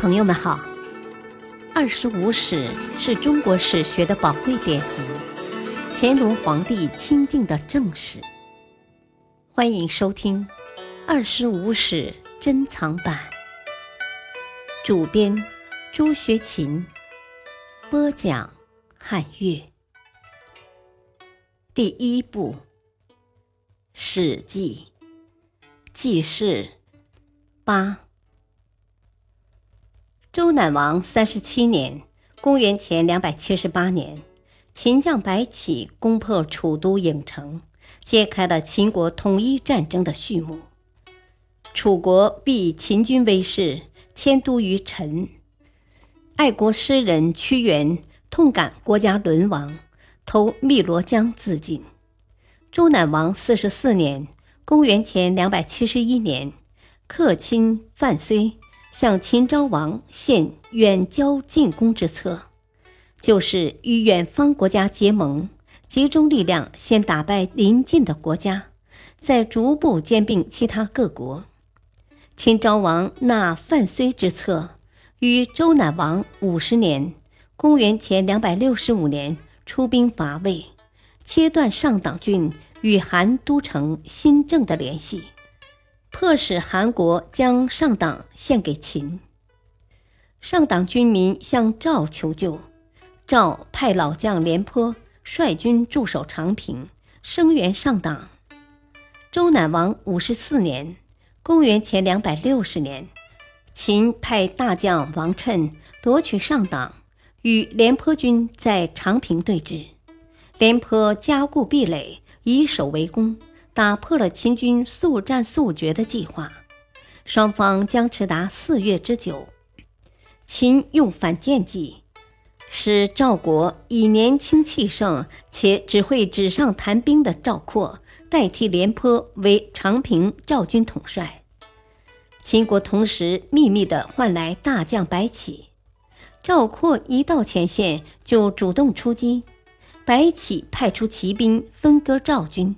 朋友们好，《二十五史》是中国史学的宝贵典籍，乾隆皇帝钦定的正史。欢迎收听《二十五史珍藏版》，主编朱学勤，播讲汉乐。第一部《史记》记事八。周赧王三十七年（公元前两百七十八年），秦将白起攻破楚都郢城，揭开了秦国统一战争的序幕。楚国避秦军威势，迁都于陈。爱国诗人屈原痛感国家沦亡，投汨罗江自尽。周赧王四十四年（公元前两百七十一年），客卿范睢。向秦昭王献远交近攻之策，就是与远方国家结盟，集中力量先打败邻近的国家，再逐步兼并其他各国。秦昭王纳范睢之策，于周赧王五十年（公元前两百六十五年）出兵伐魏，切断上党郡与韩都城新郑的联系。迫使韩国将上党献给秦。上党军民向赵求救，赵派老将廉颇率军驻守长平，声援上党。周赧王五十四年（公元前两百六十年），秦派大将王趁夺取上党，与廉颇军在长平对峙。廉颇加固壁垒，以守为攻。打破了秦军速战速决的计划，双方僵持达四月之久。秦用反间计，使赵国以年轻气盛且只会纸上谈兵的赵括代替廉颇为长平赵军统帅。秦国同时秘密地换来大将白起，赵括一到前线就主动出击，白起派出骑兵分割赵军。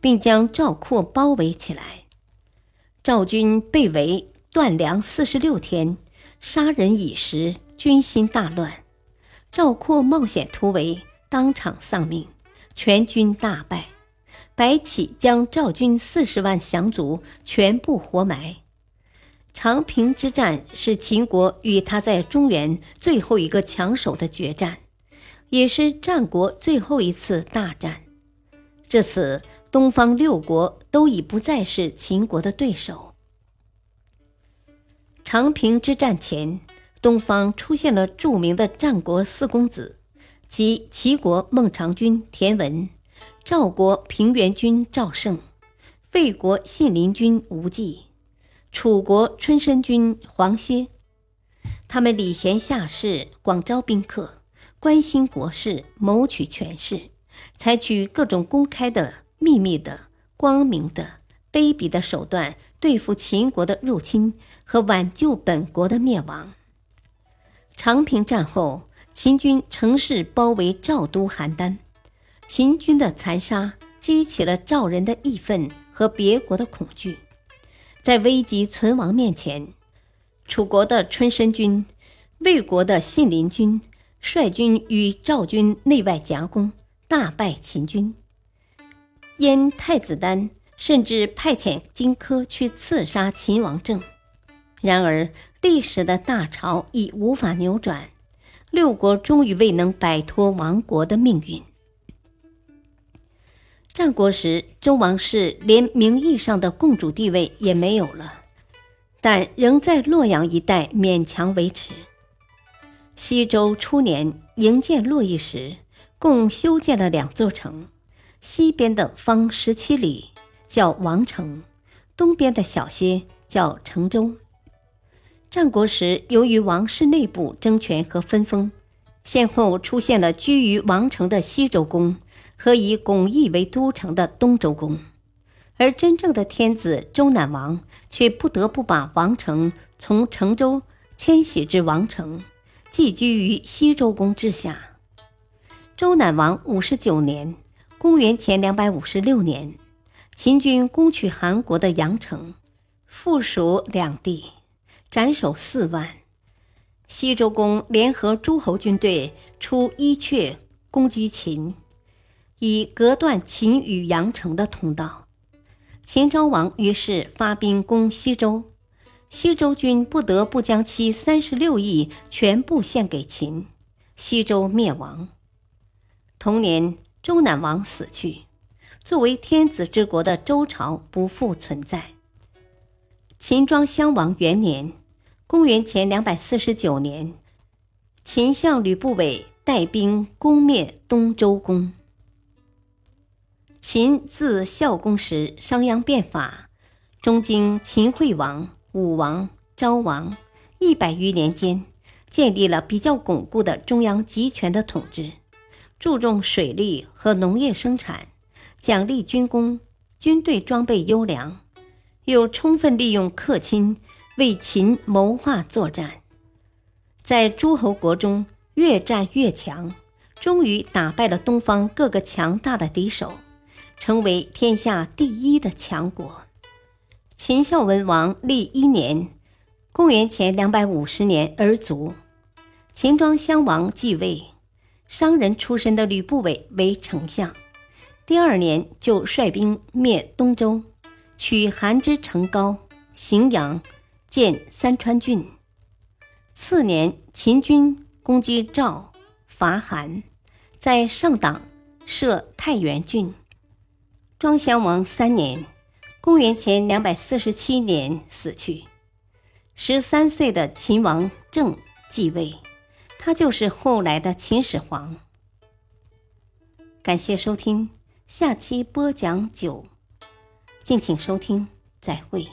并将赵括包围起来，赵军被围断粮四十六天，杀人已食，军心大乱。赵括冒险突围，当场丧命，全军大败。白起将赵军四十万降卒全部活埋。长平之战是秦国与他在中原最后一个强手的决战，也是战国最后一次大战。至此。东方六国都已不再是秦国的对手。长平之战前，东方出现了著名的战国四公子，即齐国孟尝君田文、赵国平原君赵胜、魏国信陵君吴忌、楚国春申君黄歇。他们礼贤下士，广招宾客，关心国事，谋取权势，采取各种公开的。秘密的、光明的、卑鄙的手段对付秦国的入侵和挽救本国的灭亡。长平战后，秦军乘势包围赵都邯郸，秦军的残杀激起了赵人的义愤和别国的恐惧。在危急存亡面前，楚国的春申君、魏国的信陵君率军与赵军内外夹攻，大败秦军。燕太子丹甚至派遣荆轲去刺杀秦王政，然而历史的大潮已无法扭转，六国终于未能摆脱亡国的命运。战国时，周王室连名义上的共主地位也没有了，但仍在洛阳一带勉强维持。西周初年营建洛邑时，共修建了两座城。西边的方十七里叫王城，东边的小些叫城州。战国时，由于王室内部争权和分封，先后出现了居于王城的西周公和以巩义为都城的东周公，而真正的天子周赧王却不得不把王城从城州迁徙至王城，寄居于西周公之下。周赧王五十九年。公元前两百五十六年，秦军攻取韩国的阳城，附属两地，斩首四万，西周公联合诸侯军队出伊阙攻击秦，以隔断秦与阳城的通道。秦昭王于是发兵攻西周，西周军不得不将其三十六邑全部献给秦，西周灭亡。同年，周赧王死去，作为天子之国的周朝不复存在。秦庄襄王元年，公元前两百四十九年，秦相吕不韦带兵攻灭东周公。秦自孝公时商鞅变法，中经秦惠王、武王、昭王一百余年间，建立了比较巩固的中央集权的统治，注重水利和农业生产，奖励军功，军队装备优良，又充分利用客卿为秦谋划作战，在诸侯国中越战越强，终于打败了东方各个强大的敌手。成为天下第一的强国。秦孝文王立一年，公元前两百五十年而卒。秦庄襄王继位，商人出身的吕不韦为丞相。第二年就率兵灭东周，取韩之城高、荥阳，建三川郡。次年，秦军攻击赵，伐韩，在上党设太原郡。庄襄王三年，公元前两百四十七年死去。十三岁的秦王政继位，他就是后来的秦始皇。感谢收听，下期播讲九，敬请收听，再会。